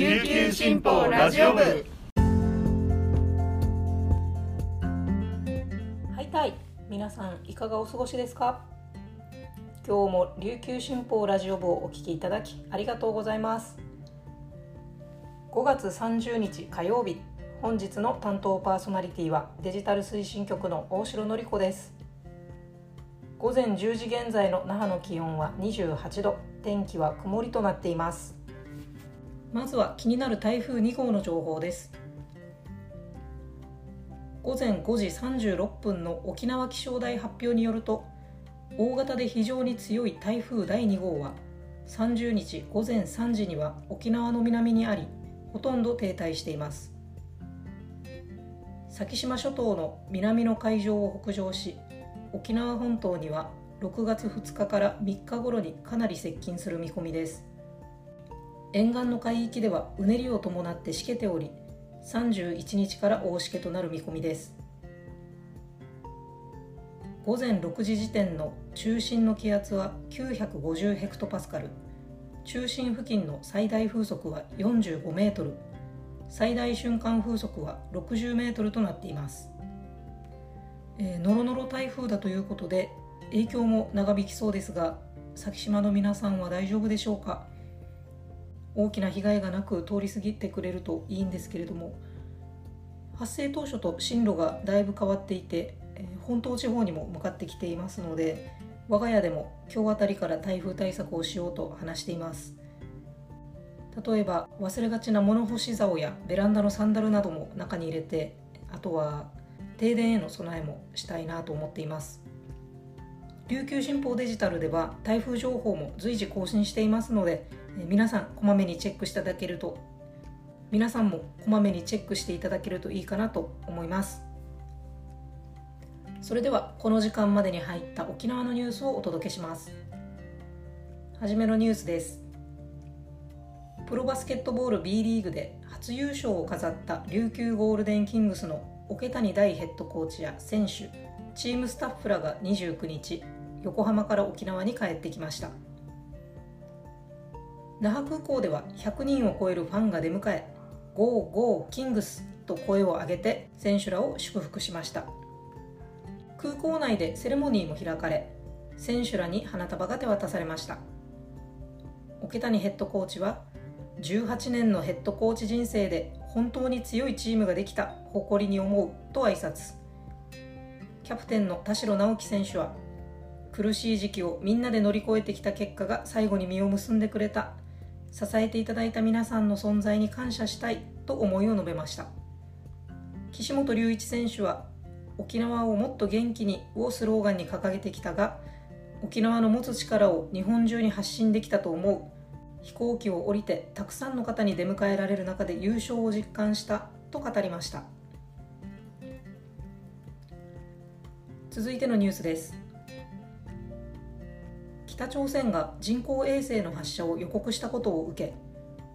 琉球新報ラジオ部。はいたい。皆さんいかがお過ごしですか？今日も琉球新報ラジオ部をお聞きいただきありがとうございます。5月30日火曜日本日の担当パーソナリティはデジタル推進局の大城典子です。午前10時現在の那覇の気温は28度天気は曇りとなっています。まずは気になる台風2号の情報です。午前5時36分の沖縄気象台発表によると大型で非常に強い台風第2号は30日午前3時には沖縄の南にありほとんど停滞しています。先島諸島の南の海上を北上し沖縄本島には6月2日から3日頃にかなり接近する見込みです。沿岸の海域ではうねりを伴ってしけており31日から大しけとなる見込みです。午前6時時点の中心の気圧は950ヘクトパスカル。中心付近の最大風速は45メートル。最大瞬間風速は60メートルとなっています。えー、ノロノロ台風だということで影響も長引きそうですが先島の皆さんは大丈夫でしょうか？大きな被害がなく通り過ぎてくれるといいんですけれども発生当初と進路がだいぶ変わっていて、え、本島地方にも向かってきていますので我が家でも今日あたりから台風対策をしようと話しています。例えば忘れがちな物干し竿やベランダのサンダルなども中に入れてあとは停電への備えもしたいなと思っています。琉球新報デジタルでは台風情報も随時更新していますので皆さんこまめにチェックしていただけると皆さんもこまめにチェックしていただけるといいかなと思います。それではこの時間までに入った沖縄のニュースをお届けします。はじめのニュースです。プロバスケットボール B リーグで初優勝を飾った琉球ゴールデンキングスの桶谷大ヘッドコーチや選手チームスタッフらが29日横浜から沖縄に帰ってきました。那覇空港では100人を超えるファンが出迎え「ゴーゴーキングス!」と声を上げて選手らを祝福しました。空港内でセレモニーも開かれ選手らに花束が手渡されました。桶谷ヘッドコーチは18年のヘッドコーチ人生で本当に強いチームができた誇りに思うと挨拶。キャプテンの田代直樹選手は苦しい時期をみんなで乗り越えてきた結果が最後に実を結んでくれた。支えていただいた皆さんの存在に感謝したいと思いを述べました。岸本隆一選手は沖縄をもっと元気にをスローガンに掲げてきたが沖縄の持つ力を日本中に発信できたと思う。飛行機を降りてたくさんの方に出迎えられる中で優勝を実感したと語りました。続いてのニュースです。北朝鮮が人工衛星の発射を予告したことを受け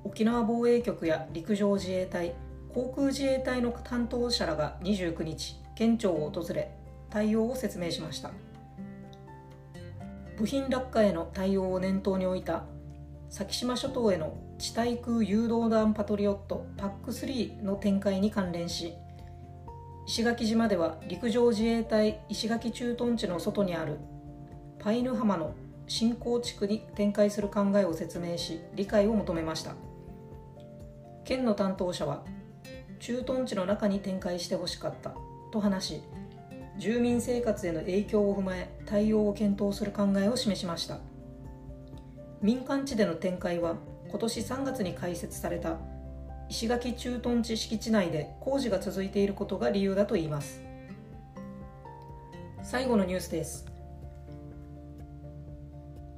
沖縄防衛局や陸上自衛隊航空自衛隊の担当者らが29日県庁を訪れ対応を説明しました。部品落下への対応を念頭に置いた先島諸島への地対空誘導弾パトリオット PAC3 の展開に関連し石垣島では陸上自衛隊石垣駐屯地の外にあるパイヌ浜の新興地区に展開する考えを説明し理解を求めました。県の担当者は駐屯地の中に展開してほしかったと話し住民生活への影響を踏まえ対応を検討する考えを示しました。民間地での展開は今年3月に開設された石垣駐屯地敷地内で工事が続いていることが理由だといいます。最後のニュースです。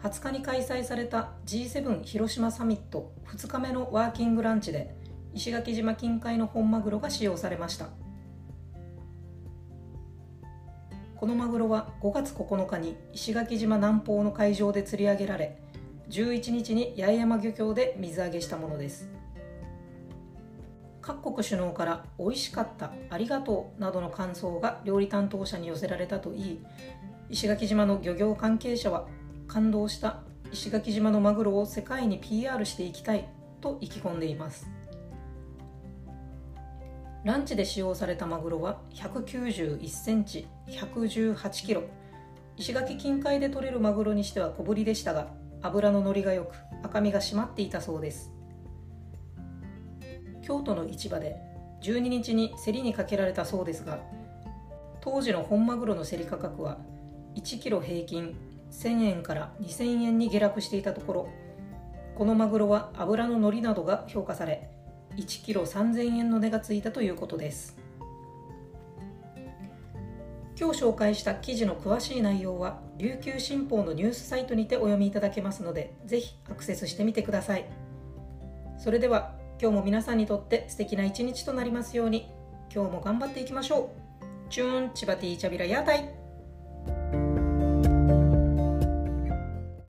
20日に開催された G7 広島サミット2日目のワーキングランチで石垣島近海の本マグロが使用されました。このマグロは5月9日に石垣島南方の海上で釣り上げられ11日に八重山漁協で水揚げしたものです。各国首脳から「美味しかった」「ありがとう」などの感想が料理担当者に寄せられたといい石垣島の漁業関係者は感動した。石垣島のマグロを世界に PR していきたい。と意気込んでいます。ランチで使用されたマグロは191センチ118キロ。石垣近海で取れるマグロにしては小ぶりでしたが脂の乗りが良く赤身が締まっていたそうです。京都の市場で12日に競りにかけられたそうですが当時の本マグロの競り価格は1キロ平均1000円から2000円に下落していたところこのマグロは脂の乗りなどが評価され1キロ3000円の値がついたということです。今日紹介した記事の詳しい内容は琉球新報のニュースサイトにてお読みいただけますのでぜひアクセスしてみてください。それでは今日も皆さんにとって素敵な一日となりますように今日も頑張っていきましょう。チューンチバティーチャビラヤータイ。